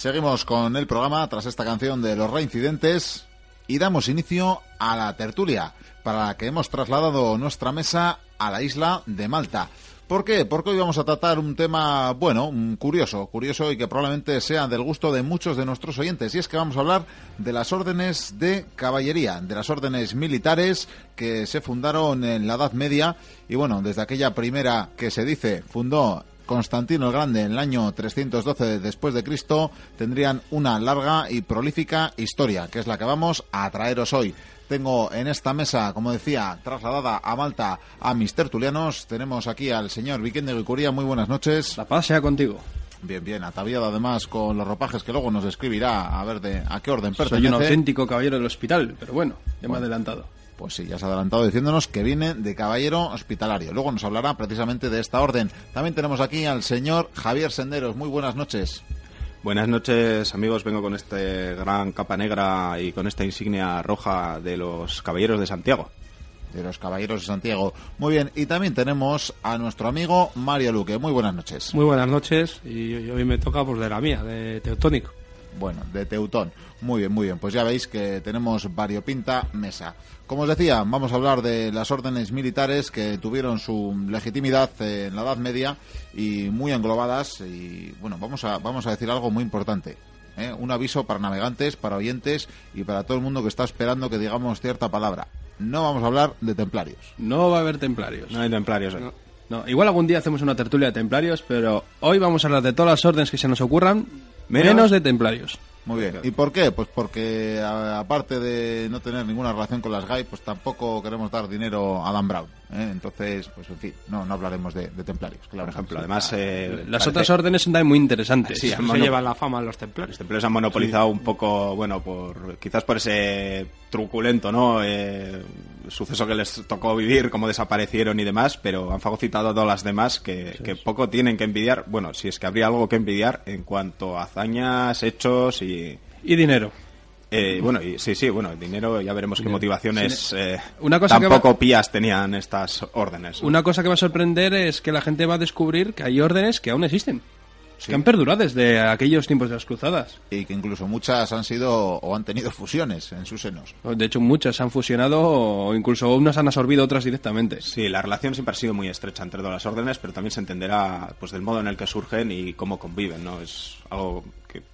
Seguimos con el programa tras esta canción de los reincidentes y damos inicio a la tertulia para la que hemos trasladado nuestra mesa a la isla de Malta. ¿Por qué? Porque hoy vamos a tratar un tema, bueno, curioso, curioso y que probablemente sea del gusto de muchos de nuestros oyentes. Y es que vamos a hablar de las órdenes de caballería, de las órdenes militares que se fundaron en la Edad Media. Y bueno, desde aquella primera que se dice fundó Constantino el Grande en el año 312 después de Cristo tendrían una larga y prolífica historia, que es la que vamos a traeros hoy. Tengo en esta mesa, como decía, trasladada a Malta a mis tertulianos. Tenemos aquí al señor Viquende Guicuría. Muy buenas noches. La paz sea contigo. Bien, bien, ataviado además con los ropajes que luego nos describirá a ver de a qué orden pertenece. Soy un auténtico caballero del hospital, pero bueno, ya me he adelantado. Pues sí, ya se ha adelantado diciéndonos que viene de caballero hospitalario. Luego nos hablará precisamente de esta orden. También tenemos aquí al señor Javier Senderos. Muy buenas noches. Buenas noches amigos, vengo con este gran capa negra y con esta insignia roja de los Caballeros de Santiago. De los Caballeros de Santiago. Muy bien, y también tenemos a nuestro amigo Mario Luque. Muy buenas noches. Muy buenas noches, y hoy me toca pues de la mía, de Teutónico. Bueno, de Teutón. Muy bien, muy bien. Pues ya veis que tenemos variopinta mesa. Como os decía, vamos a hablar de las órdenes militares que tuvieron su legitimidad en la Edad Media y muy englobadas. Y bueno, vamos a, vamos a decir algo muy importante. ¿eh? Un aviso para navegantes, para oyentes y para todo el mundo que está esperando que digamos cierta palabra. No vamos a hablar de templarios. No va a haber templarios. No hay templarios. No, igual algún día hacemos una tertulia de templarios, pero hoy vamos a hablar de todas las órdenes que se nos ocurran, menos de templarios. Muy bien. ¿Y por qué? Pues porque aparte de no tener ninguna relación con las GAI, pues tampoco queremos dar dinero a Dan Brown. ¿eh? Entonces, pues en fin, no, no hablaremos de, templarios. Claro, por ejemplo, además... Eh, las otras órdenes son también muy interesantes. Sí, se llevan la fama los templarios. Los templarios han monopolizado un poco, bueno, por quizás por ese truculento, ¿no? Eh, suceso que les tocó vivir, cómo desaparecieron y demás, pero han fagocitado a todas las demás que, que poco tienen que envidiar. Bueno, si es que habría algo que envidiar en cuanto a hazañas, hechos y... Y dinero. Eh, bueno, y, sí, sí, bueno, el dinero, ya veremos qué motivaciones eh, una cosa tampoco pías tenían estas órdenes. Una cosa que va a sorprender es que la gente va a descubrir que hay órdenes que aún existen. Que han perdurado desde aquellos tiempos de las cruzadas. Y que incluso muchas han sido o han tenido fusiones en sus senos. De hecho, muchas han fusionado o incluso unas han absorbido otras directamente. Sí, la relación siempre ha sido muy estrecha entre todas las órdenes, pero también se entenderá pues del modo en el que surgen y cómo conviven, ¿no? Es algo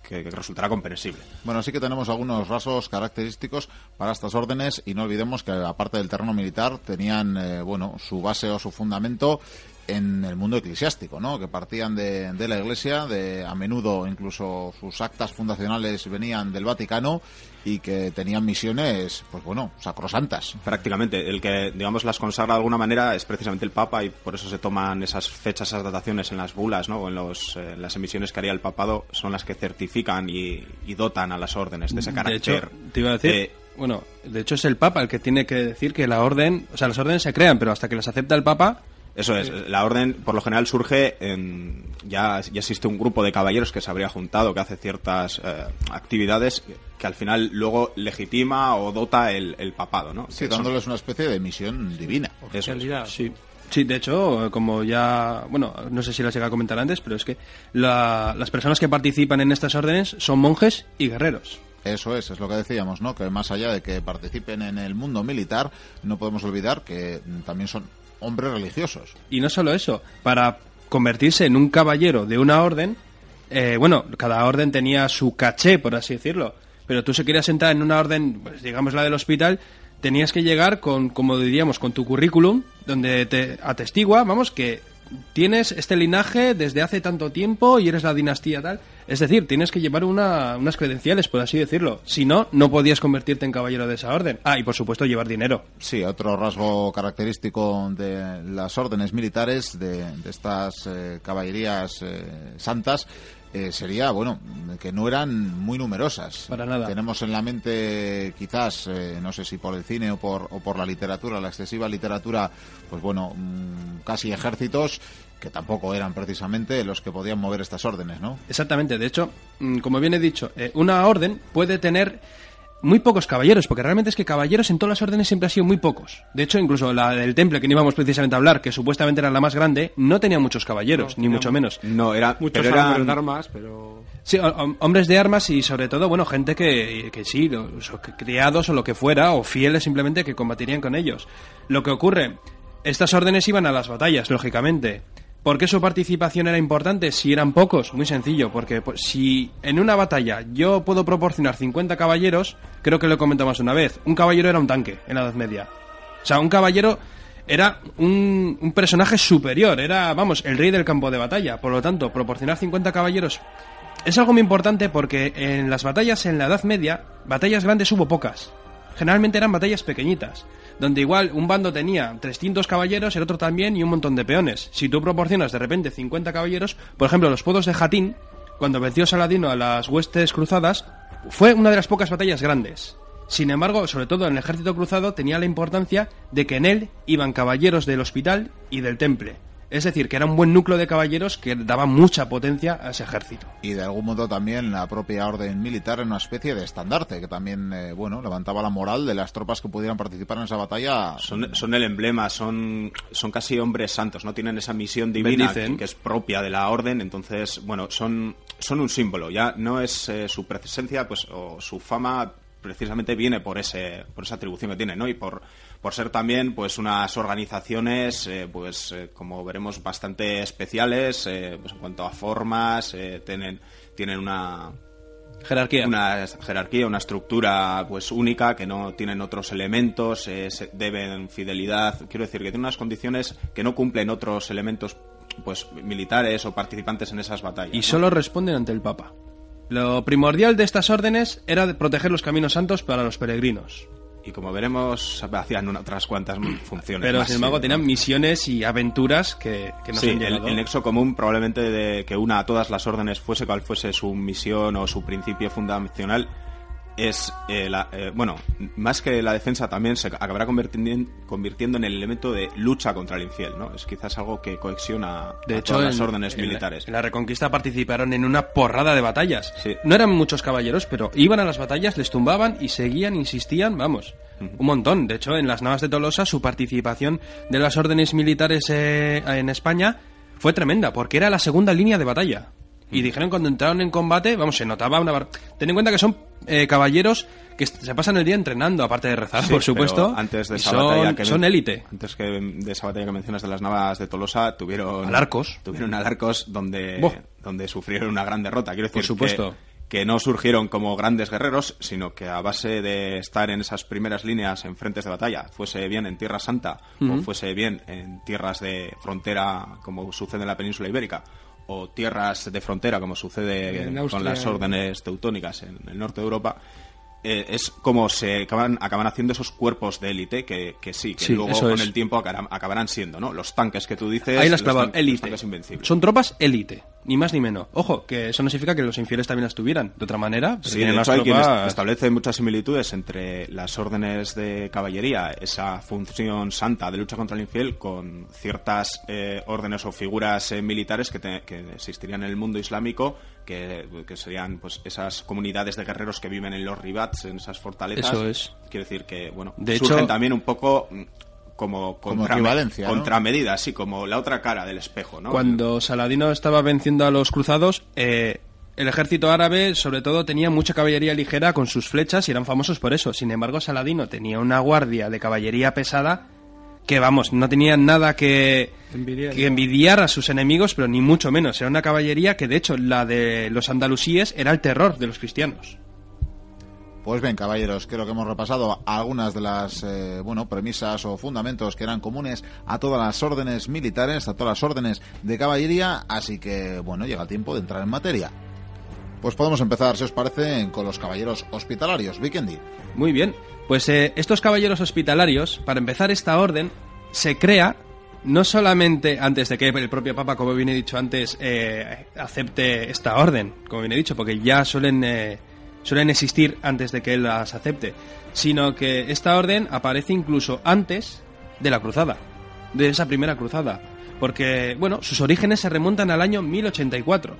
que, resultará comprensible. Bueno, sí que tenemos algunos rasgos característicos para estas órdenes y no olvidemos que aparte del terreno militar tenían, eh, bueno, su base o su fundamento en el mundo eclesiástico, ¿no? Que partían de, de, la Iglesia, de a menudo incluso sus actas fundacionales venían del Vaticano y que tenían misiones, pues bueno, sacrosantas. Prácticamente, el que digamos las consagra de alguna manera es precisamente el Papa y por eso se toman esas fechas, esas dataciones en las bulas, ¿no? O en, los, eh, las emisiones que haría el papado son las que certifican y, dotan a las órdenes de ese carácter. te iba a decir. bueno, de hecho es el Papa el que tiene que decir que la orden, o sea, las órdenes se crean, pero hasta que las acepta el Papa, eso es, la orden por lo general surge en. Ya, ya existe un grupo de caballeros que se habría juntado, que hace ciertas eh, actividades que al final luego legitima o dota el, papado, ¿no? Sí, dándoles una especie de misión divina. Eso sí. Sí, de hecho, como ya, bueno, no sé si las llega a comentar antes, pero es que las personas que participan en estas órdenes son monjes y guerreros. Eso es, es lo que decíamos, ¿no? Que más allá de que participen en el mundo militar, no podemos olvidar que también son hombres religiosos. Y no solo eso, para convertirse en un caballero de una orden, eh, bueno, cada orden tenía su caché, por así decirlo, pero tú si querías entrar en una orden, pues digamos la del hospital, tenías que llegar con, como diríamos, con tu currículum, donde te atestigua, vamos, que tienes este linaje desde hace tanto tiempo y eres la dinastía tal. Es decir, tienes que llevar unas credenciales, por así decirlo. Si no, no podías convertirte en caballero de esa orden. Ah, y por supuesto llevar dinero. Sí, otro rasgo característico de las órdenes militares, de, estas eh, caballerías eh, santas, eh, sería, bueno, que no eran muy numerosas. Para nada. Tenemos en la mente, quizás, no sé si por el cine o por, o por la literatura, la excesiva literatura, pues bueno, mm, casi ejércitos que tampoco eran precisamente los que podían mover estas órdenes, ¿no? Exactamente. De hecho, mm, como bien he dicho, eh, una orden puede tener muy pocos caballeros, porque realmente es que caballeros en todas las órdenes siempre ha sido muy pocos. De hecho, incluso la del temple que no íbamos precisamente a hablar, que supuestamente era la más grande, no tenía muchos caballeros, No, ni mucho menos. No, era, Muchos pero hombres eran- de armas, pero... Sí, ho- hom- hombres de armas y sobre todo, bueno, gente que, que sí, los- o que criados o lo que fuera, o fieles simplemente que combatirían con ellos. Lo que ocurre, estas órdenes iban a las batallas, lógicamente. ¿Por qué su participación era importante? Si eran pocos, muy sencillo, porque pues, si en una batalla yo puedo proporcionar 50 caballeros, creo que lo he comentado más una vez, un caballero era un tanque en la Edad Media. O sea, un caballero era un, un personaje superior, era, vamos, el rey del campo de batalla. Por lo tanto, proporcionar 50 caballeros es algo muy importante porque en las batallas en la Edad Media, batallas grandes hubo pocas. Generalmente eran batallas pequeñitas, donde igual un bando tenía 300 caballeros, el otro también y un montón de peones. Si tú proporcionas de repente 50 caballeros, por ejemplo, los podos de Jatín, cuando venció Saladino a las huestes cruzadas, fue una de las pocas batallas grandes. Sin embargo, sobre todo en el ejército cruzado, tenía la importancia de que en él iban caballeros del hospital y del temple. Es decir, que era un buen núcleo de caballeros que daba mucha potencia a ese ejército. Y de algún modo también la propia orden militar era una especie de estandarte que también, eh, bueno, levantaba la moral de las tropas que pudieran participar en esa batalla. Son, son el emblema, son, son casi hombres santos, no tienen esa misión divina que, que es propia de la orden, entonces, bueno, son, son un símbolo, ya no es eh, su presencia, pues, o su fama precisamente viene por ese, por esa atribución que tienen, ¿no? Y por, por ser también, pues, unas organizaciones, eh, pues, eh, como veremos, bastante especiales, eh, pues, en cuanto a formas, tienen, tienen una, Jerarquía. una jerarquía, una estructura pues única que no tienen otros elementos, se- deben fidelidad, quiero decir que tienen unas condiciones que no cumplen otros elementos pues militares o participantes en esas batallas. y ¿no? solo responden ante el Papa. Lo primordial de estas órdenes era proteger los caminos santos para los peregrinos. Y como veremos hacían otras cuantas funciones. Pero más, sin embargo sí, tenían misiones y aventuras que, que nos Sí, han el, el nexo común probablemente de que una a todas las órdenes fuese cual fuese su misión o su principio fundacional es eh, la- eh, bueno más que la defensa también se acabará convirtiendo, convirtiendo en el elemento de lucha contra el infiel no es quizás algo que cohesiona De a hecho, todas las en- órdenes en la- militares En la Reconquista participaron en una porrada de batallas. Sí. No eran muchos caballeros, pero iban a las batallas, les tumbaban y seguían, insistían, vamos, un montón. De hecho, en las Navas de Tolosa su participación de las órdenes militares eh, en España fue tremenda, porque era la segunda línea de batalla. Y dijeron cuando entraron en combate, vamos, se notaba una... bar- Ten en cuenta que son eh, caballeros que se pasan el día entrenando, aparte de rezar, Sí, por supuesto. antes de esa son, batalla que son élite. antes que de esa batalla que mencionas de las navas de Tolosa tuvieron Alarcos. tuvieron alarcos donde donde sufrieron una gran derrota quiero decir Por supuesto. que, que no surgieron como grandes guerreros sino que a base de estar en esas primeras líneas en frentes de batalla fuese bien en Tierra Santa o fuese bien en tierras de frontera como sucede en la península ibérica o tierras de frontera como sucede En con las órdenes teutónicas en el norte de Europa eh, es como se acaban, acaban haciendo esos cuerpos de élite que, que sí, que Sí, luego con es. el tiempo acabarán, acabarán siendo, ¿no? Los tanques que tú dices. Ahí las los clavado, tan- los élite. tanques invencibles. Son tropas élite, ni más ni menos. Ojo, que eso no significa que los infieles también las tuvieran. De otra manera, Sí, de hecho hay quien establece muchas similitudes entre las órdenes de caballería, esa función santa de lucha contra el infiel, con ciertas eh, órdenes o figuras eh, militares que, te- que existirían en el mundo islámico, que, que serían pues esas comunidades de guerreros que viven en los ribats, en esas fortalezas. Eso es. Quiero decir que, bueno, De surgen hecho- también un poco mm, como, Como contra- equivalencia, ¿no? contramedida, así como la otra cara del espejo, ¿no? Cuando Saladino estaba venciendo a los cruzados, eh, el ejército árabe, sobre todo, tenía mucha caballería ligera con sus flechas y eran famosos por eso. Sin embargo, Saladino tenía una guardia de caballería pesada que, vamos, no tenía nada que, Envidiar. que envidiar a sus enemigos, pero ni mucho menos. Era una caballería que, de hecho, la de los andalusíes era el terror de los cristianos. Pues bien, caballeros, creo que hemos repasado algunas de las eh, bueno premisas o fundamentos que eran comunes a todas las órdenes militares, a todas las órdenes de caballería, así que bueno, llega el tiempo de entrar en materia. Pues podemos empezar, si os parece, con los caballeros hospitalarios. Vikendi. Muy bien. Pues eh, estos caballeros hospitalarios, para empezar esta orden, se crea no solamente antes de que el propio Papa, como bien he dicho antes, eh, acepte esta orden, como bien he dicho, porque ya suelen, eh, suelen existir antes de que él las acepte, sino que esta orden aparece incluso antes de la cruzada, de esa primera cruzada, porque, bueno, sus orígenes se remontan al año 1084.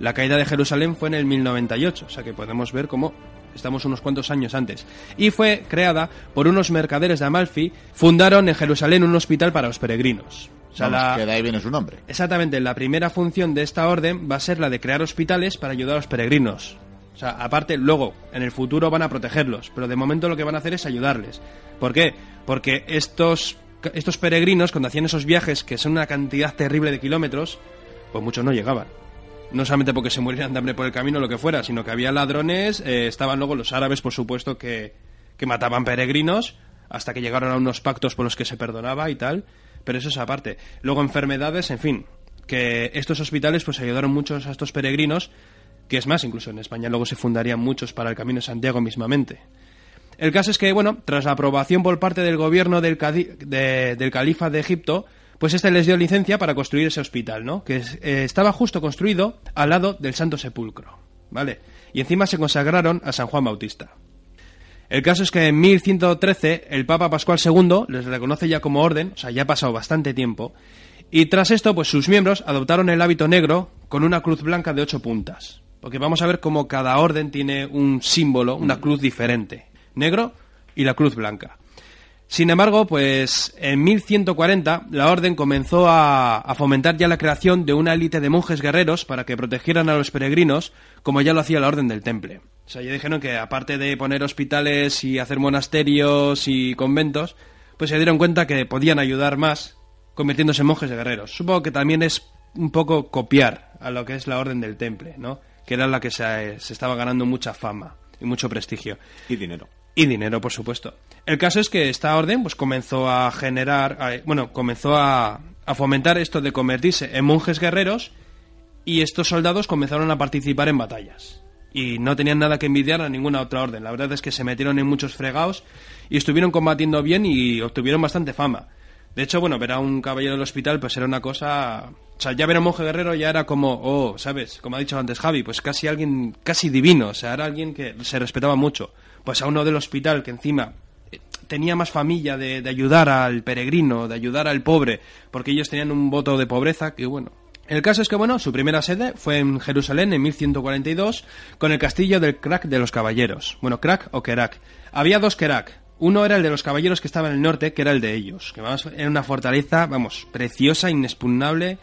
La caída de Jerusalén fue en el 1098, o sea que podemos ver cómo estamos unos cuantos años antes. Y fue creada por unos mercaderes de Amalfi, fundaron en Jerusalén un hospital para los peregrinos. O sea, Vamos, la- que de ahí viene su nombre. Exactamente, la primera función de esta orden va a ser la de crear hospitales para ayudar a los peregrinos. O sea, aparte, luego, en el futuro van a protegerlos, pero de momento lo que van a hacer es ayudarles. ¿Por qué? Porque estos, estos peregrinos, cuando hacían esos viajes, que son una cantidad terrible de kilómetros, pues muchos no llegaban. No solamente porque se murieran de hambre por el camino o lo que fuera, sino que había ladrones, eh, estaban luego los árabes, por supuesto, que, que mataban peregrinos, hasta que llegaron a unos pactos por los que se perdonaba y tal, pero eso es aparte. Luego enfermedades, en fin, que estos hospitales pues ayudaron muchos a estos peregrinos, que es más, incluso en España luego se fundarían muchos para el Camino de Santiago mismamente. El caso es que, bueno, tras la aprobación por parte del gobierno del, califa de Egipto, pues este les dio licencia para construir ese hospital, ¿no? Que eh, estaba justo construido al lado del Santo Sepulcro, ¿vale? Y encima se consagraron a San Juan Bautista. El caso es que en 1113 el Papa Pascual II les reconoce ya como orden, o sea, ya ha pasado bastante tiempo, y tras esto, pues sus miembros adoptaron el hábito negro con una cruz blanca de ocho puntas. Porque vamos a ver cómo cada orden tiene un símbolo, una cruz diferente. Negro y la cruz blanca. Sin embargo, pues en 1140 la orden comenzó a, a fomentar ya la creación de una élite de monjes guerreros para que protegieran a los peregrinos, como ya lo hacía la orden del Temple. O sea, ya dijeron que aparte de poner hospitales y hacer monasterios y conventos, pues se dieron cuenta que podían ayudar más convirtiéndose en monjes guerreros. Supongo que también es un poco copiar a lo que es la orden del Temple, ¿no? Que era la que se, se estaba ganando mucha fama y mucho prestigio. Y dinero. Y dinero, por supuesto. El caso es que esta orden pues comenzó a generar, a- bueno, comenzó a, a fomentar esto de convertirse en monjes guerreros y estos soldados comenzaron a participar en batallas. Y no tenían nada que envidiar a ninguna otra orden. La verdad es que se metieron en muchos fregados y estuvieron combatiendo bien y obtuvieron bastante fama. De hecho, bueno, ver a un caballero del hospital pues era una cosa... O sea, ya ver a un monje guerrero ya era como, oh, ¿sabes? Como ha dicho antes Javi, pues casi alguien, casi divino. O sea, era alguien que se respetaba mucho. Pues a uno del hospital que encima eh, tenía más familia de, de ayudar al peregrino, de ayudar al pobre, porque ellos tenían un voto de pobreza que, bueno... El caso es que, bueno, su primera sede fue en Jerusalén en 1142 con el castillo del Crack de los Caballeros. Bueno, Crack o Kerak. Había dos Kerak. Uno era el de los caballeros que estaba en el norte, que era el de ellos. Que vamos, era una fortaleza, vamos, preciosa, inexpugnable.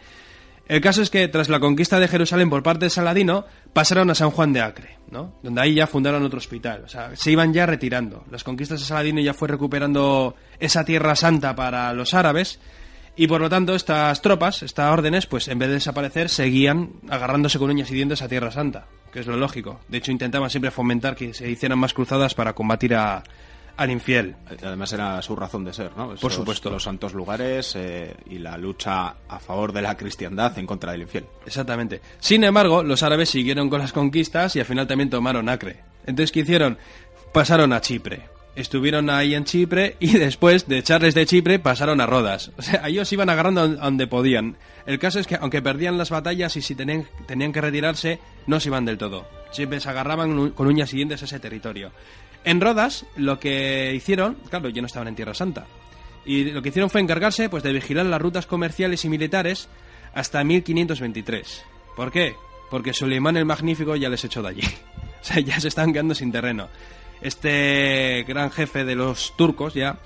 El caso es que tras la conquista de Jerusalén por parte de Saladino, pasaron a San Juan de Acre, ¿no? Donde ahí ya fundaron otro hospital. O sea, se iban ya retirando. Las conquistas de Saladino ya fue recuperando esa tierra santa para los árabes. Y por lo tanto, estas tropas, estas órdenes, pues en vez de desaparecer, seguían agarrándose con uñas y dientes a Tierra Santa, que es lo lógico. De hecho, intentaban siempre fomentar que se hicieran más cruzadas para combatir a, al infiel. Además era su razón de ser, ¿no? Por supuesto. Los santos lugares eh, y la lucha a favor de la cristiandad en contra del infiel. Exactamente. Sin embargo, los árabes siguieron con las conquistas y al final también tomaron Acre. Entonces, ¿qué hicieron? Pasaron a Chipre. Estuvieron ahí en Chipre y después de echarles de Chipre pasaron a Rodas. O sea, ellos iban agarrando donde podían. El caso es que aunque perdían las batallas y si tenían, tenían que retirarse, no se iban del todo. Siempre se agarraban con uñas y dientes a ese territorio. En Rodas, lo que hicieron, claro, ya no estaban en Tierra Santa. Y lo que hicieron fue encargarse pues, de vigilar las rutas comerciales y militares hasta 1523. ¿Por qué? Porque Suleimán el Magnífico ya les echó de allí. O sea, ya se están quedando sin terreno. Este gran jefe de los turcos ya,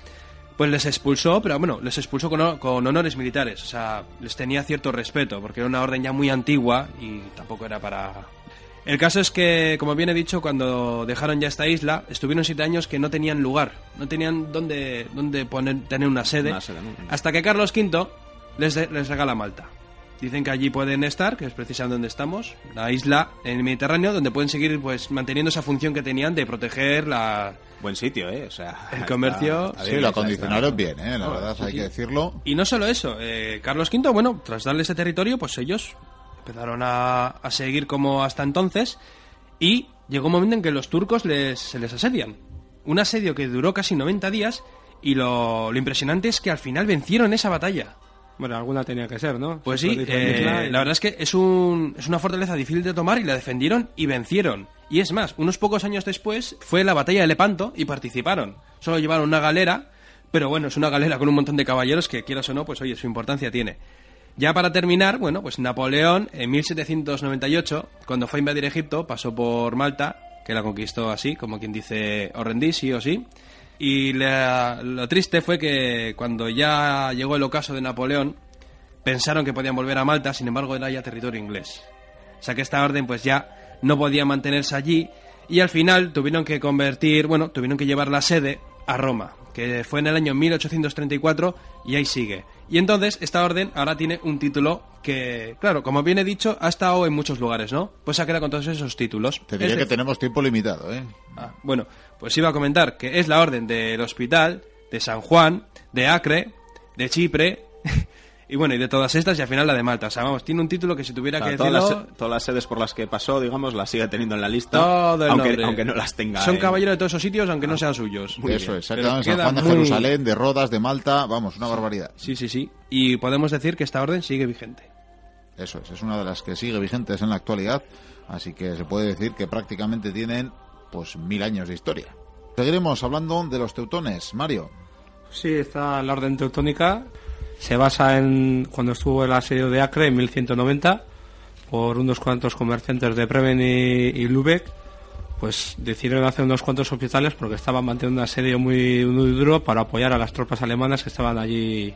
pues les expulsó, pero bueno, les expulsó con, con honores militares. O sea, les tenía cierto respeto, porque era una orden ya muy antigua y tampoco era para... El caso es que, como bien he dicho, cuando dejaron ya esta isla, estuvieron siete años que no tenían lugar, no tenían dónde, dónde poner, tener una sede, Una sede, ¿no? hasta que Carlos V les, de- les regala Malta. Dicen que allí pueden estar, que es precisamente donde estamos, la isla en el Mediterráneo, donde pueden seguir pues manteniendo esa función que tenían de proteger la... Buen sitio, ¿eh? O sea, El comercio- está Sí, bien, lo acondicionaron bien, ¿eh? La verdad, hay que decirlo. Y no solo eso, eh, Carlos V, bueno, tras darle ese territorio, pues ellos empezaron a, a seguir como hasta entonces y llegó un momento en que los turcos les, se les asedian. Un asedio que duró casi 90 días y lo, lo impresionante es que al final vencieron esa batalla. Bueno, alguna tenía que ser, ¿no? Pues Se sí, eh, la verdad es que es, un, es una fortaleza difícil de tomar y la defendieron y vencieron. Y es más, unos pocos años después fue la batalla de Lepanto y participaron. Solo llevaron una galera, pero bueno, es una galera con un montón de caballeros que quieras o no, pues oye, su importancia tiene. Ya para terminar, bueno, pues Napoleón en 1798, cuando fue a invadir Egipto, pasó por Malta, que la conquistó así, como quien dice, rendís sí o sí. Y lo triste fue que cuando ya llegó el ocaso de Napoleón, pensaron que podían volver a Malta, sin embargo era ya territorio inglés. O sea que esta orden pues ya no podía mantenerse allí y al final tuvieron que convertir, bueno, tuvieron que llevar la sede a Roma, que fue en el año 1834 y ahí sigue. Y entonces esta orden ahora tiene un título que, claro, como bien he dicho, ha estado en muchos lugares, ¿no? Pues se ha quedado con todos esos títulos. Te diré Es que tenemos tiempo limitado, ¿eh? Ah, bueno, pues iba a comentar que es la orden del hospital, de San Juan, de Acre, de Chipre, y bueno, y de todas estas, y al final la de Malta. O sea, vamos, tiene un título que si tuviera O sea, que todas, decirlo... las, todas las sedes por las que pasó, digamos, las sigue teniendo en la lista, Todo el aunque, nombre. aunque no las tenga. Son en- caballeros de todos esos sitios, aunque no sean suyos. Eso es, se San Juan de muy- Jerusalén, de Rodas, de Malta, vamos, una barbaridad. Sí, sí, sí. Y podemos decir que esta orden sigue vigente. Eso es, es una de las que sigue vigentes en la actualidad, así que se puede decir que prácticamente tienen pues mil años de historia. Seguiremos hablando de los teutones, Mario. Sí, está la orden teutónica. Se basa en cuando estuvo el asedio de Acre en 1190 por unos cuantos comerciantes de Bremen y, y Lübeck. Pues decidieron hacer unos cuantos hospitales porque estaban manteniendo un asedio muy, muy duro para apoyar a las tropas alemanas que estaban allí,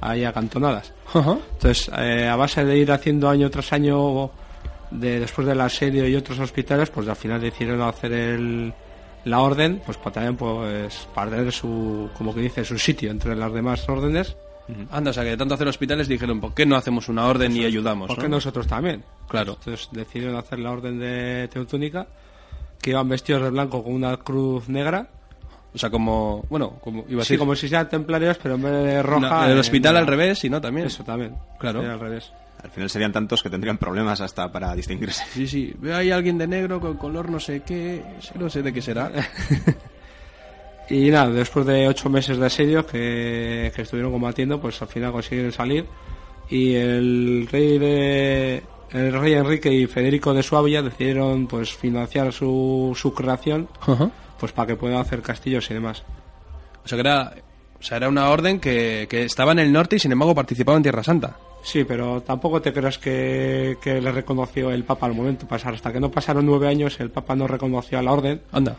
ahí acantonadas. Entonces, eh, a base de ir haciendo año tras año, de, después del asedio y otros hospitales, pues al final decidieron hacer el, la orden, pues para también pues para tener su, como que dice, su sitio entre las demás órdenes. Anda, o sea, que de tanto hacer hospitales dijeron, ¿por qué no hacemos una orden y ayudamos? ¿Por no? qué nosotros también? Claro. Entonces decidieron hacer la orden de Teutónica, que iban vestidos de blanco con una cruz negra. O sea, como, bueno, como iba a Así decir, como si sean templarios, pero en vez de roja. No, en el hospital al revés, y no también. Eso también. Claro. Al revés. Al final serían tantos que tendrían problemas hasta para distinguirse. Sí, sí. Ve ahí alguien de negro con color no sé qué, no sé de qué será. Y nada, después de ocho meses de asedio que, que estuvieron combatiendo, pues al final consiguieron salir. Y el rey de el rey Enrique y Federico de Suabia decidieron pues financiar su, su creación pues para que puedan hacer castillos y demás. O sea, que era, o sea, era una orden que, que estaba en el norte y sin embargo participaba en Tierra Santa. Sí, pero tampoco te creas que, que le reconoció el Papa al momento de pasar. Hasta que no pasaron nueve años, el Papa no reconoció a la orden. Anda.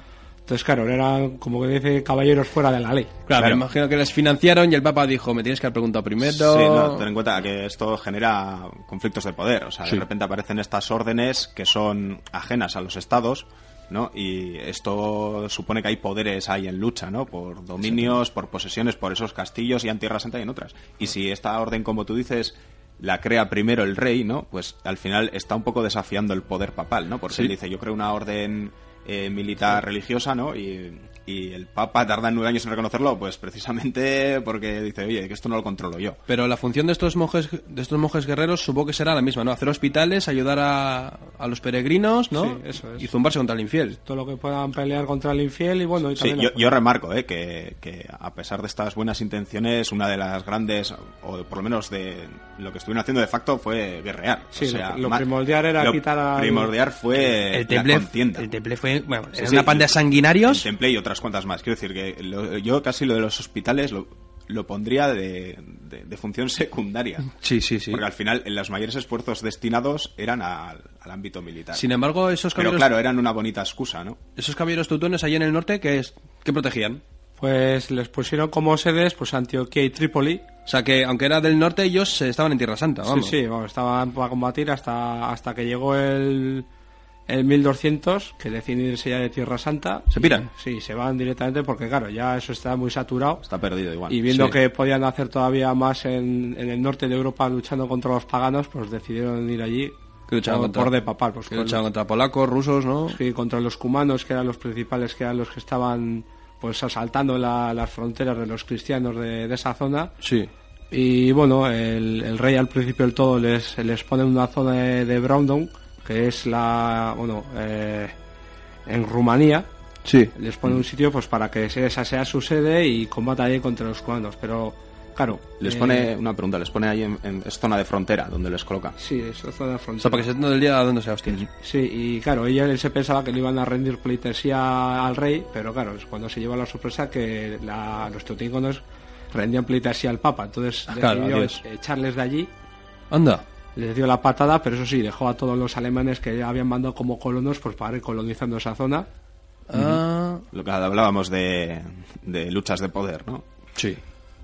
Entonces, claro, eran como que dice caballeros fuera de la ley. Claro, me imagino que les financiaron y el Papa dijo, me tienes que haber preguntado primero. Sí, no, ten en cuenta que esto genera conflictos de poder. O sea, Sí. de repente aparecen estas órdenes que son ajenas a los estados, ¿no? Y esto supone que hay poderes ahí en lucha, ¿no? Por dominios, por posesiones, por esos castillos y en Tierra Santa y en otras. Y si esta orden, como tú dices, la crea primero el rey, ¿no? Pues al final está un poco desafiando el poder papal, ¿no? Porque Sí. él dice, yo creo una orden eh, militar religiosa, ¿no? Y, y el Papa tarda nueve años en reconocerlo, pues precisamente porque dice, oye, que esto no lo controlo yo. Pero la función de estos monjes de estos monjes guerreros supongo que será la misma, ¿no? Hacer hospitales, ayudar a, a los peregrinos, ¿no? Sí, eso es. Y zumbarse contra el infiel. Todo lo que puedan pelear contra el infiel y bueno, y Sí, también yo, yo remarco eh, que, que a pesar de estas buenas intenciones, una de las grandes, o por lo menos de lo que estuvieron haciendo de facto fue guerrear. Sí, o sea, lo- primordial era lo quitar al- primordial fue el la temple, contienda. el temple fue, bueno, Sí, era sí, una panda de sanguinarios. El temple y otras cuantas más. Quiero decir que lo- yo casi lo de los hospitales lo, lo pondría de, de- de función secundaria. Sí, sí, sí. Porque al final en los mayores esfuerzos destinados eran al, al ámbito militar. Sin embargo, esos Pero caballeros, claro, eran una bonita excusa, ¿no? esos caballeros teutones allá en el norte, que es, que protegían? pues les pusieron como sedes pues Antioquía y Trípoli. O sea, que aunque era del norte, ellos eh, estaban en Tierra Santa, vamos. Sí, sí, vamos, estaban para combatir hasta hasta que llegó el el 1200 que deciden irse ya de Tierra Santa. ¿Se piran? Sí, se van directamente porque claro, ya eso está muy saturado. Está perdido igual. Y viendo Sí. que podían hacer todavía más en, en el norte de Europa luchando contra los paganos, pues decidieron ir allí Que luchaban contra- por de papal. Pues Que con- luchaban contra polacos, rusos, ¿no? sí, contra los cumanos, que eran los principales, que eran los que estaban pues asaltando la- las fronteras de los cristianos de, de esa zona. Sí. Y bueno, el, el rey al principio del todo les, les pone una zona de, de que es la, bueno, eh, en Rumanía. Sí. Les pone un sitio pues para que se- esa sea su sede y combata ahí contra los cubanos. Pero, claro. Les eh, pone una pregunta, les pone ahí en, en- es zona de frontera donde les coloca. Sí, es zona de O frontera. sea, para que se todo el día a hostias. Sí, y claro, ella él se pensaba que le iban a rendir pleitesía al rey, pero claro, es cuando se lleva la sorpresa que la- los teutónicos rendían pleitesía al papa. Entonces Ah, claro, echarles de allí Anda. Les dio la patada, pero eso sí, dejó a todos los alemanes que habían mandado como colonos pues para ir colonizando esa zona. Ah, Lo que hablábamos de, de luchas de poder, ¿no? sí.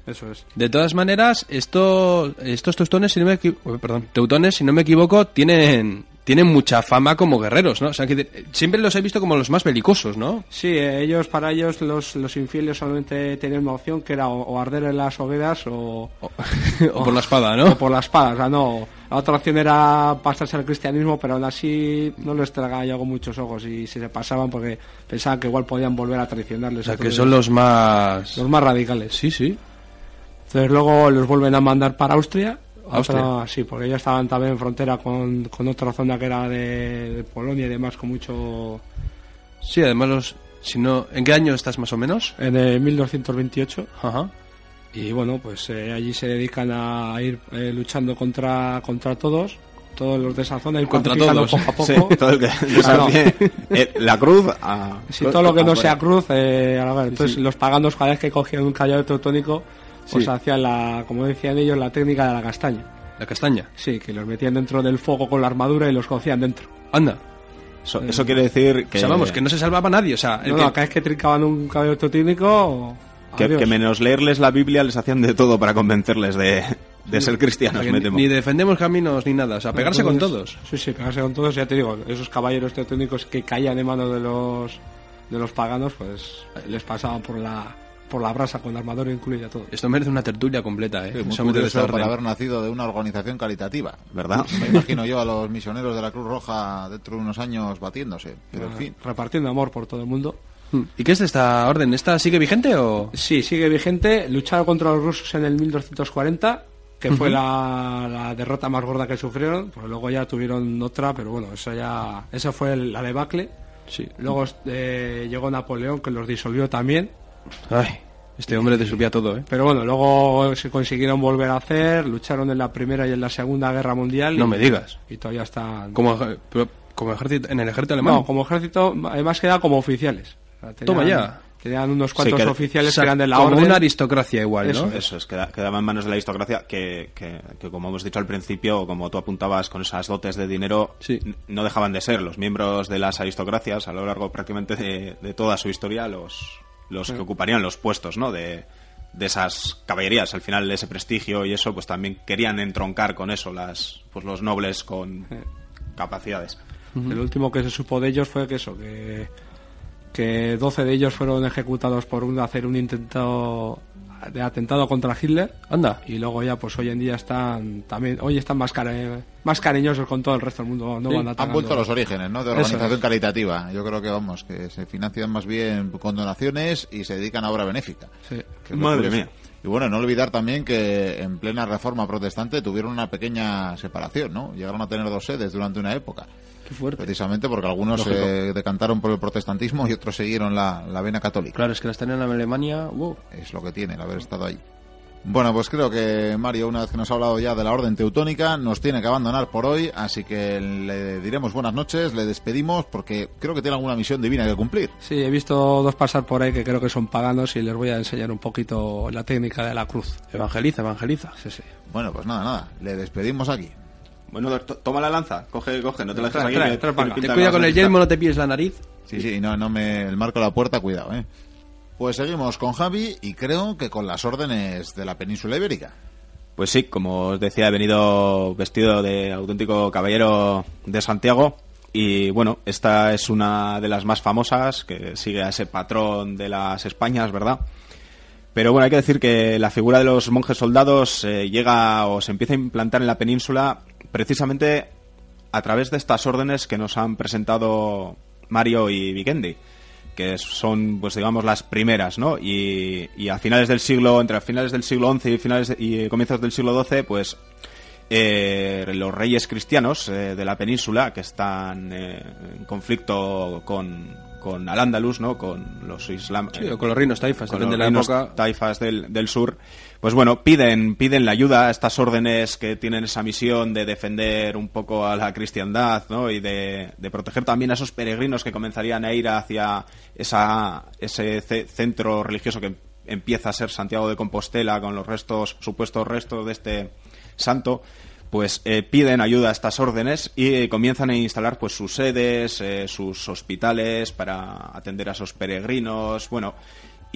Eso es. De todas maneras, esto, estos teutones, si no me perdón, teutones, si no me equivoco, tienen, tienen mucha fama como guerreros, ¿no? O sea, que siempre los he visto como los más belicosos, ¿no? Sí, ellos, para ellos, los, los infieles solamente tenían una opción que era o, o arder en las hogueras o, O, o por la espada, o ¿no? por la espada. O sea, no. La otra opción era pasarse al cristianismo, pero aún así no les tragaba ya con muchos ojos y se, se pasaban porque pensaban que igual podían volver a traicionarles. O sea, que son los más... los más radicales. Sí, sí. Entonces luego los vuelven a mandar para Austria. Otra- sí, porque ellos estaban también en frontera con, con otra zona que era de, de Polonia y demás, con mucho... Sí, además los... Si no, ¿En qué año estás más o menos? En el 1228. Ajá. Y bueno, pues eh, allí se dedican a ir eh, luchando contra, contra todos, todos los de esa zona, y Contra todos. poco a Sí, poco. todo el que desafíe, eh, la cruz a... Si todo lo que no a- sea cruz, eh, a ver, entonces los paganos cada vez que cogían un callado teutónico, pues Sí. hacían la, como decían ellos, la técnica de la castaña. La castaña. Sí, que los metían dentro del fuego con la armadura y los cocían dentro. Anda. Eso, eso quiere decir que... O sea, vamos, que no se salvaba nadie. O sea, el No, que- no, cada vez que trincaban un cabello teutónico, Que, que menos leerles la Biblia les hacían de todo para convencerles de, de ser o cristianos, sea, que me ni, temo. ni defendemos caminos ni nada. O sea, pegarse con Entonces, todos. Sí, sí, pegarse con todos. Ya te digo, esos caballeros teutónicos que caían en manos de los de los paganos, pues les pasaban por la por la brasa con la armadura incluida todo. Esto merece una tertulia completa, ¿eh? Sí, muy curioso orden. haber nacido de una organización caritativa. ¿Verdad? Me imagino yo a los misioneros de la Cruz Roja dentro de unos años batiéndose. Pero en fin, Repartiendo amor por todo el mundo. Hmm. ¿Y qué es de esta orden? ¿Esta sigue vigente o...? Sí, sigue vigente. Lucharon contra los rusos en el 1240, que fue la, la derrota más gorda que sufrieron. Pues luego ya tuvieron otra, pero bueno, eso ya, esa fue el- la debacle. Sí. Luego eh, llegó Napoleón, que los disolvió también. Ay, este hombre te subía todo, ¿eh? Pero bueno, luego se consiguieron volver a hacer, lucharon en la Primera y en la Segunda Guerra Mundial. No y- me digas. Y todavía están... Como, como ejército, en el ejército alemán. No, como ejército, más que nada como oficiales. O sea, tenían- Toma ya. Tenían unos cuantos que- oficiales O sea, que eran de la como orden. una aristocracia igual, Eso ¿no? Eso es, queda- quedaba en manos de la aristocracia que, que, que, como hemos dicho al principio, como tú apuntabas con esas dotes de dinero, Sí. no dejaban de ser los miembros de las aristocracias a lo largo prácticamente de, de toda su historia los, los que ocuparían los puestos, ¿no? De, de esas caballerías, al final ese prestigio y eso, pues también querían entroncar con eso las, pues los nobles con capacidades. El último que se supo de ellos fue que eso, que, que 12 de ellos fueron ejecutados por un, hacer un intento de atentado contra Hitler. Anda. Y luego ya, pues hoy en día están también, hoy están más, care- más cariñosos con todo el resto del mundo. No Sí, van han vuelto a los orígenes, ¿no? De organización es. caritativa. Yo creo que, vamos, que se financian más bien con donaciones y se dedican a obra benéfica. Sí. Madre mía. Y bueno, no olvidar también que en plena reforma protestante tuvieron una pequeña separación, ¿no? Llegaron a tener dos sedes durante una época. Precisamente porque algunos se decantaron por el protestantismo y otros siguieron la, la vena católica. Claro, es que las tenían en Alemania... wow. Es lo que tiene el haber estado ahí. Bueno, pues creo que Mario, una vez que nos ha hablado ya de la orden teutónica, nos tiene que abandonar por hoy, así que le diremos buenas noches, le despedimos porque creo que tiene alguna misión divina que cumplir. Sí, he visto dos pasar por ahí que creo que son paganos y les voy a enseñar un poquito la técnica de la cruz. Evangeliza, evangeliza. Sí, sí. Bueno, pues nada, nada, le despedimos aquí. Bueno, to- toma la lanza, coge, coge, no te la dejes aquí. trae, trae cuidado vas con el yelmo, no te pilles la nariz. Sí, sí, no, no me el marco de la puerta, cuidado, ¿eh? Pues seguimos con Javi y creo que con las órdenes de la península ibérica. Pues sí, como os decía, he venido vestido de auténtico caballero de Santiago. Y bueno, esta es una de las más famosas, que sigue a ese patrón de las Españas, ¿verdad? Pero bueno, hay que decir que la figura de los monjes soldados eh, llega o se empieza a implantar en la península precisamente a través de estas órdenes que nos han presentado Mario y Vikendi, que son, pues digamos, las primeras, ¿no? Y, y a finales del siglo, entre finales del siglo XI y, finales de- y comienzos del siglo XII, pues eh, los reyes cristianos eh, de la península que están eh, en conflicto con, con Al-Ándalus, ¿no? Con los islam... Sí, con los reinos taifas, con depende los de la reinos época. taifas del, del sur, pues bueno, piden, piden la ayuda a estas órdenes que tienen esa misión de defender un poco a la cristiandad, ¿no? Y de, proteger también a esos peregrinos que comenzarían a ir hacia ese ce- centro religioso que empieza a ser Santiago de Compostela con los restos, supuestos restos de este santo. pues eh, piden ayuda a estas órdenes y eh, comienzan a instalar pues sus sedes, eh, sus hospitales para atender a esos peregrinos, bueno,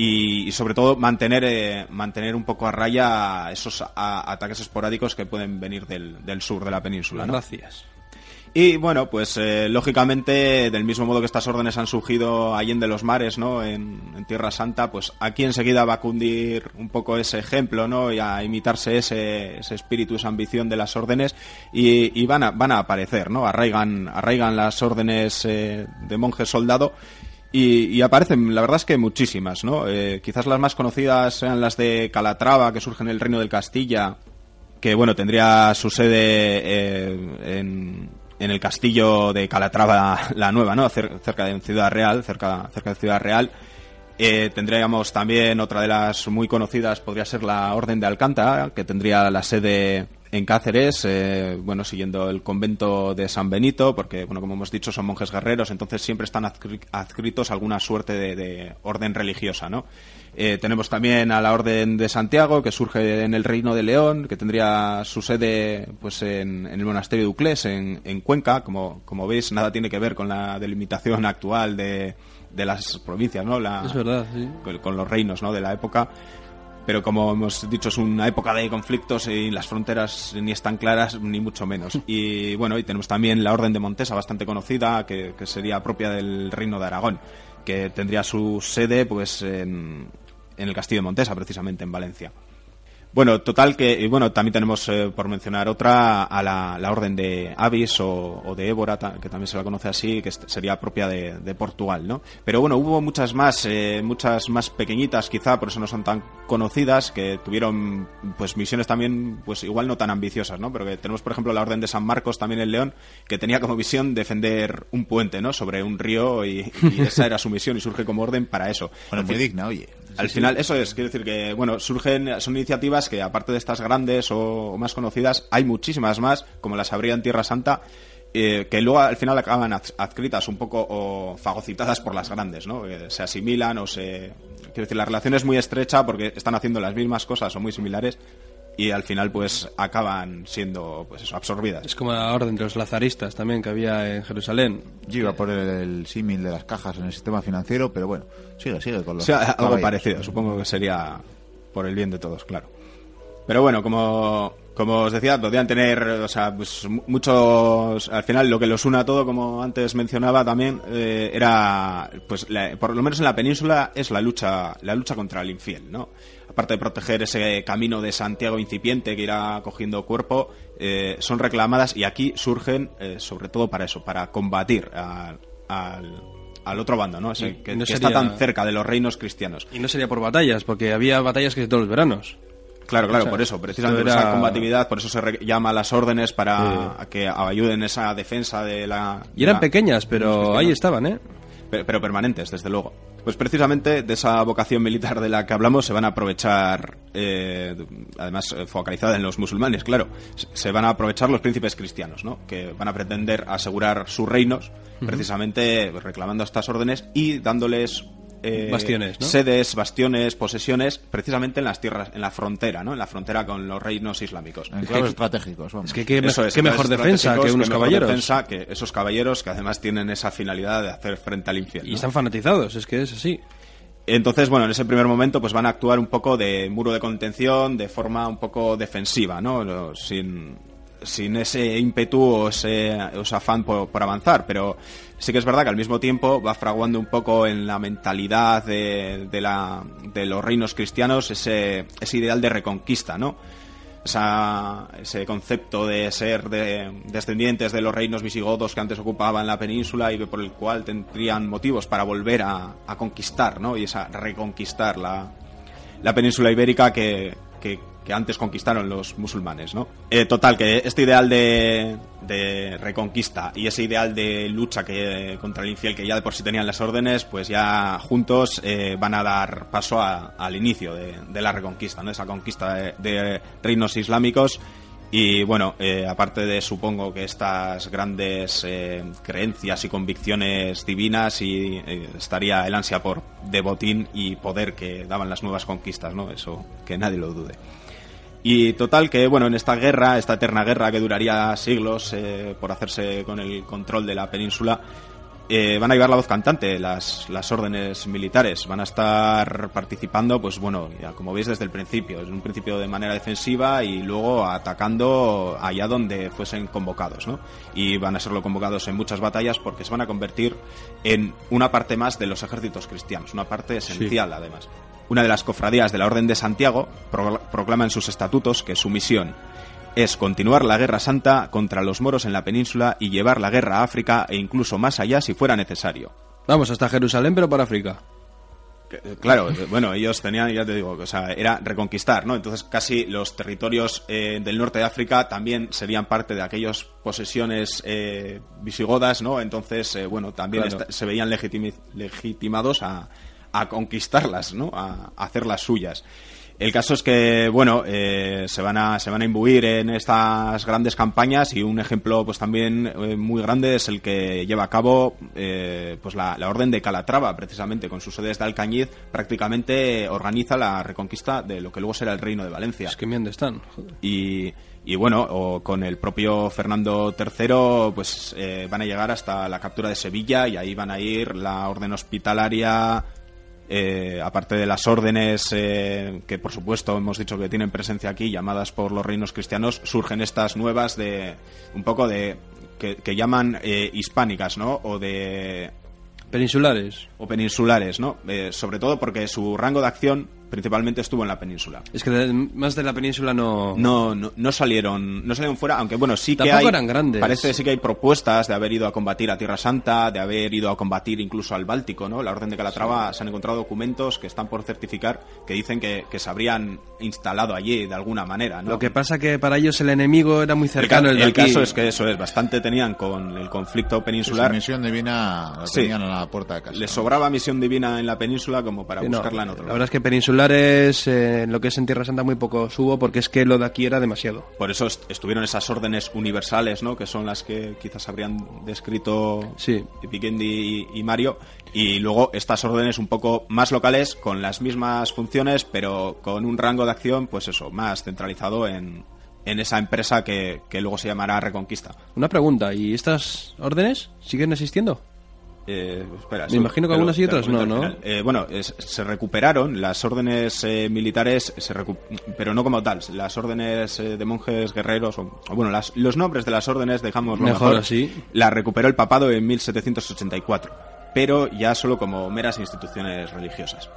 y, sobre todo mantener mantener un poco a raya esos ataques esporádicos que pueden venir del, del sur de la península. Gracias. Y bueno, pues eh, lógicamente, del mismo modo que estas órdenes han surgido allí de los mares, ¿no? En, Tierra Santa, pues aquí enseguida va a cundir un poco ese ejemplo, ¿no? Y a imitarse ese, ese espíritu, esa ambición de las órdenes y, van, a, van a aparecer, ¿no? Arraigan, arraigan las órdenes eh, de monjes soldado y, aparecen, la verdad es que muchísimas, ¿no? Eh, quizás las más conocidas sean las de Calatrava, que surgen en el Reino del Castilla, que bueno, tendría su sede en, en el castillo de Calatrava la Nueva, ¿no? cerca de Ciudad Real, cerca, cerca de Ciudad Real. Eh, tendríamos también otra de las muy conocidas, podría ser la Orden de Alcántara, que tendría la sede en Cáceres, eh, bueno, siguiendo el convento de San Benito, porque, bueno, como hemos dicho, son monjes guerreros, entonces siempre están adscritos a alguna suerte de, orden religiosa, ¿no? Eh, tenemos también a la Orden de Santiago, que surge en el Reino de León, que tendría su sede pues en, el monasterio de Uclés, en, Cuenca. Como, como veis, nada tiene que ver con la delimitación actual de, de las provincias, ¿no? La, es verdad, sí. con, los reinos, ¿no? De la época pero como hemos dicho es una época de conflictos y las fronteras ni están claras ni mucho menos y bueno y tenemos también la orden de Montesa bastante conocida que, que sería propia del reino de Aragón que tendría su sede pues en, en el castillo de Montesa, precisamente en Valencia. Bueno, total que, y bueno, también tenemos eh, por mencionar otra a la, orden de Avis o, de Évora, que también se la conoce así, que sería propia de, Portugal, ¿no? Pero bueno, hubo muchas más, eh, muchas más pequeñitas quizá, por eso no son tan conocidas, que tuvieron pues misiones también, pues igual no tan ambiciosas, ¿no? Pero que tenemos, por ejemplo, la orden de San Marcos también en León, que tenía como visión defender un puente, ¿no? Sobre un río y, esa era su misión y surge como orden para eso. Bueno, muy digna, oye. Al final, eso es, quiero decir que, bueno, surgen, son iniciativas que aparte de estas grandes o, más conocidas, hay muchísimas más, como las habría en Tierra Santa, eh, que luego al final acaban adscritas un poco o fagocitadas por las grandes, ¿no? se asimilan o se... Quiero decir, la relación es muy estrecha porque están haciendo las mismas cosas o muy similares y al final pues acaban siendo pues eso, absorbidas. Es como la orden de los lazaristas también que había en Jerusalén. Yo iba por el, símil de las cajas en el sistema financiero, pero bueno, sigue, sigue con los... algo parecido, supongo que sería por el bien de todos, claro. Pero bueno, como, como os decía, podrían tener, o sea, pues muchos, al final lo que los une a todo, como antes mencionaba también, eh, era, pues por lo menos en la península, es la lucha, la lucha contra el infiel, ¿no? aparte de proteger ese camino de Santiago incipiente que irá cogiendo cuerpo, eh, son reclamadas y aquí surgen eh, sobre todo para eso, para combatir al, al, otro bando, ¿no? que, está tan cerca de los reinos cristianos. Y no sería por batallas, porque había batallas que todos los veranos. Claro, claro, por eso, precisamente esa combatividad, por eso se llama a las órdenes para que ayuden esa defensa de la... Y eran pequeñas, pero ahí estaban, ¿eh? pero, permanentes, desde luego. Pues precisamente de esa vocación militar de la que hablamos se van a aprovechar, eh, además eh, focalizada en los musulmanes, claro, se van a aprovechar los príncipes cristianos, ¿no? que van a pretender asegurar sus reinos, precisamente reclamando estas órdenes y dándoles eh, bastiones, sedes, bastiones, posesiones, precisamente en las tierras, en la frontera, ¿no? En la frontera con los reinos islámicos. En claves estratégicos. Es que qué, mejor defensa que unos caballeros. defensa que esos caballeros que además tienen esa finalidad de hacer frente al infierno. Y están fanatizados, es que es así. Entonces, bueno, en ese primer momento pues van a actuar un poco de muro de contención, de forma un poco defensiva, ¿no? Sin, sin ese ímpetu o ese, afán por, avanzar, pero sí que es verdad que al mismo tiempo va fraguando un poco en la mentalidad de, de, la, de los reinos cristianos ese, ese ideal de reconquista, ¿no? ese concepto de ser de, descendientes de los reinos visigodos que antes ocupaban la península y por el cual tendrían motivos para volver a, conquistar, ¿no? Y esa reconquistar la, la península ibérica que que antes conquistaron los musulmanes, ¿no? Eh, total, que este ideal de, de, reconquista y ese ideal de lucha que contra el infiel que ya de por sí tenían las órdenes, pues ya juntos eh, van a dar paso al inicio de, la reconquista, ¿no? Esa conquista de, reinos islámicos y bueno, eh, aparte de supongo que estas grandes creencias y convicciones divinas y estaría el ansia por de botín y poder que daban las nuevas conquistas, ¿no? Eso que nadie lo dude. Y total que, bueno, en esta guerra, esta eterna guerra que duraría siglos eh, por hacerse con el control de la península, eh, van a llevar la voz cantante las, las órdenes militares. Van a estar participando, pues bueno, ya como veis desde el principio. Es un principio de manera defensiva y luego atacando allá donde fuesen convocados, ¿no? Y van a serlo convocados en muchas batallas porque se van a convertir en una parte más de los ejércitos cristianos, una parte esencial además. Una de las cofradías de la Orden de Santiago proclama en sus estatutos que su misión es continuar la guerra santa contra los moros en la península y llevar la guerra a África e incluso más allá si fuera necesario. Vamos, hasta Jerusalén, pero para África. Eh, claro, eh, bueno, ellos tenían, ya te digo, o sea, era reconquistar, ¿no? Entonces casi los territorios eh, del norte de África también serían parte de aquellas posesiones visigodas, ¿no? Entonces, bueno, también se veían legitimados a, a conquistarlas, ¿no? A, a hacerlas suyas. El caso es que, bueno, eh, se, van a, se van a imbuir en estas grandes campañas y un ejemplo pues también eh, muy grande es el que lleva a cabo eh, pues la, Orden de Calatrava, precisamente, con sus sedes de Alcañiz, prácticamente organiza la reconquista de lo que luego será el Reino de Valencia. Es que dónde están. Y, y bueno, o con el propio Fernando III, pues van a llegar hasta la captura de Sevilla y ahí van a ir la Orden Hospitalaria, eh, aparte de las órdenes eh, que por supuesto hemos dicho que tienen presencia aquí llamadas por los reinos cristianos surgen estas nuevas de un poco de que, llaman eh, hispánicas no o de peninsulares. o peninsulares no sobre todo porque su rango de acción principalmente estuvo en la península. Es que más de la península no... no... No, salieron no salieron fuera, aunque bueno, sí que hay... eran grandes. Parece sí que hay propuestas de haber ido a combatir a Tierra Santa, de haber ido a combatir incluso al Báltico, ¿no? La Orden de Calatrava se han encontrado documentos que están por certificar que dicen que, se habrían instalado allí de alguna manera, ¿no? Lo que pasa que para ellos el enemigo era muy cercano. El, el, caso es que eso es, bastante tenían con el conflicto peninsular. misión divina la tenían a la puerta de casa. Les sobraba misión divina en la península como para buscarla en otro. La verdad es que península eh, en lo que es en Tierra Santa muy poco subo porque es que lo de aquí era demasiado. Por eso estuvieron esas órdenes universales, ¿no? Que son las que quizás habrían descrito sí. Pikendi y, Mario. Y luego estas órdenes un poco más locales, con las mismas funciones, pero con un rango de acción, pues eso, más centralizado en, en esa empresa que, que luego se llamará Reconquista. Una pregunta, ¿y estas órdenes siguen existiendo? Eh, Me imagino que algunas y otras no, ¿no? Eh, bueno, se recuperaron las órdenes eh, militares, pero no como tal. Las órdenes de monjes guerreros, o, bueno, los nombres de las órdenes, dejamos mejor, mejor así. La recuperó el papado en 1784, pero ya solo como meras instituciones religiosas.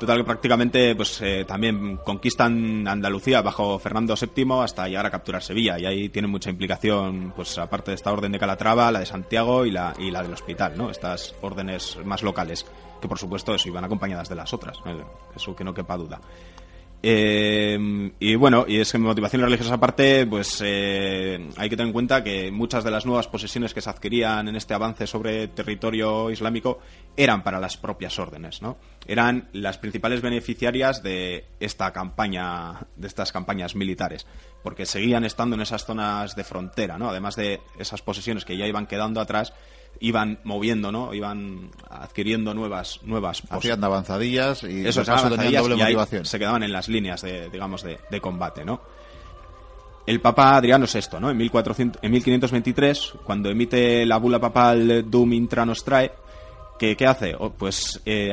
Total que prácticamente pues eh, también conquistan Andalucía bajo Fernando VII hasta llegar a capturar Sevilla y ahí tienen mucha implicación pues aparte de esta orden de Calatrava, la de Santiago y la y la del hospital, ¿no? Estas órdenes más locales que por supuesto eso iban acompañadas de las otras, eso que no quepa duda. Eh, y bueno, y es que motivación religiosa aparte, pues eh, hay que tener en cuenta que muchas de las nuevas posesiones que se adquirían en este avance sobre territorio islámico eran para las propias órdenes, ¿no? Eran las principales beneficiarias de esta campaña, de estas campañas militares, porque seguían estando en esas zonas de frontera, ¿no? Además de esas posesiones que ya iban quedando atrás, iban moviendo, ¿no? Iban adquiriendo nuevas nuevas hacían avanzadillas y eso tenían doble motivación. se quedaban en las líneas de digamos de, combate, ¿no? El Papa Adriano VI, ¿no? En, 1400, en 1523, cuando emite la bula papal Dum Intra Nostrae, ¿qué, qué hace? Pues eh,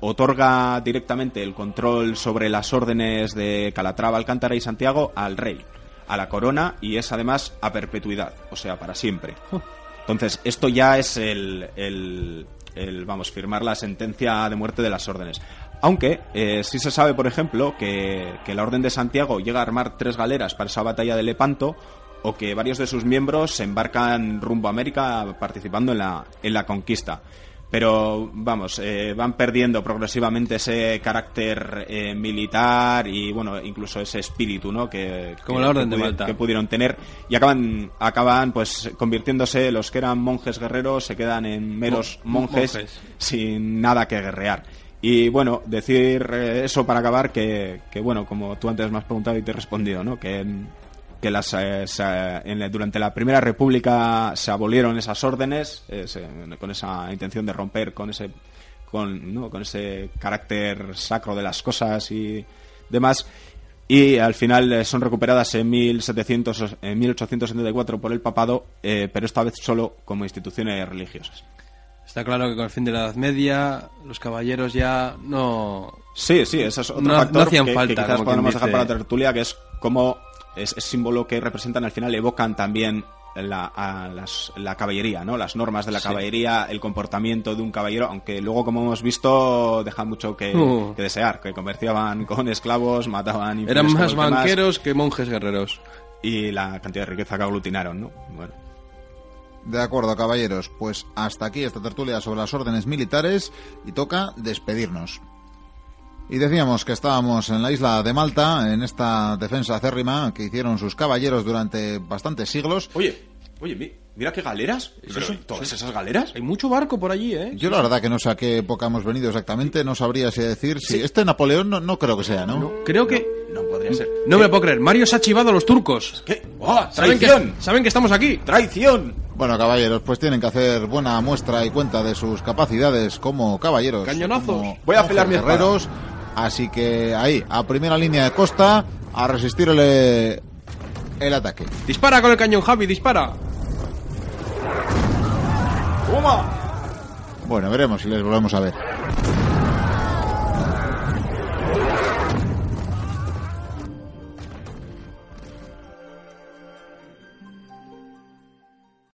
otorga directamente el control sobre las órdenes de Calatrava, Alcántara y Santiago al rey, a la corona y es además a perpetuidad, o sea, para siempre. Entonces, esto ya es el, el, vamos, firmar la sentencia de muerte de las órdenes. Aunque eh, sí se sabe, por ejemplo, que, la Orden de Santiago llega a armar tres galeras para esa batalla de Lepanto o que varios de sus miembros se embarcan rumbo a América participando en la, en la conquista pero vamos, eh, van perdiendo progresivamente ese carácter eh, militar y bueno, incluso ese espíritu, ¿no? Que, Como la orden de Malta. que pudieron tener y acaban, acaban pues convirtiéndose los que eran monjes guerreros se quedan en meros monjes, sin nada que guerrear. Y bueno, decir eh, eso para acabar que, que bueno, como tú antes me has preguntado y te he respondido, ¿no? Que que las, eh, durante la Primera República se abolieron esas órdenes eh, con esa intención de romper con ese con, ¿no? con ese carácter sacro de las cosas y demás y al final eh, son recuperadas en, 1700, en 1874 por el papado, eh, pero esta vez solo como instituciones religiosas. Está claro que con el fin de la Edad Media los caballeros ya no... Sí, sí, eso es otro No- factor no hacían que, que falta, quizás podemos dejar para la tertulia, que es como es, es símbolo que representan al final, evocan también la, a las- la caballería, ¿no? Las normas de la caballería, el comportamiento de un caballero, aunque luego, como hemos visto, dejan mucho que, Uh. que desear, que comerciaban con esclavos, mataban Eran más demás, banqueros que monjes guerreros. y la cantidad de riqueza que aglutinaron, ¿no? Bueno. De acuerdo, caballeros. Pues hasta aquí esta tertulia sobre las órdenes militares y toca despedirnos. Y decíamos que estábamos en la isla de Malta, en esta defensa acérrima que hicieron sus caballeros durante bastantes siglos. Oye, oye, mi- mira qué galeras. Pero, sí, ¿Todas sí. esas galeras? Hay mucho barco por allí, ¿eh? Yo la verdad que no sé a qué época hemos venido exactamente, no sabría si decir si este Napoleón no, no creo que sea, ¿no? Creo que... No podría ser. No me lo puedo creer. Mario se ha chivado a los turcos. ¿Qué? ¡Oh, ¿Saben que, traición! saben que estamos aquí. ¡Traición! Bueno, caballeros, pues tienen que hacer buena muestra y cuenta de sus capacidades como caballeros. Cañonazos. como Voy a afilar mi monjes espada. Así que ahí, a primera línea de costa, a resistir el, el ataque. Dispara con el cañón, Javi, dispara. ¡Toma! Bueno, veremos si les volvemos a ver.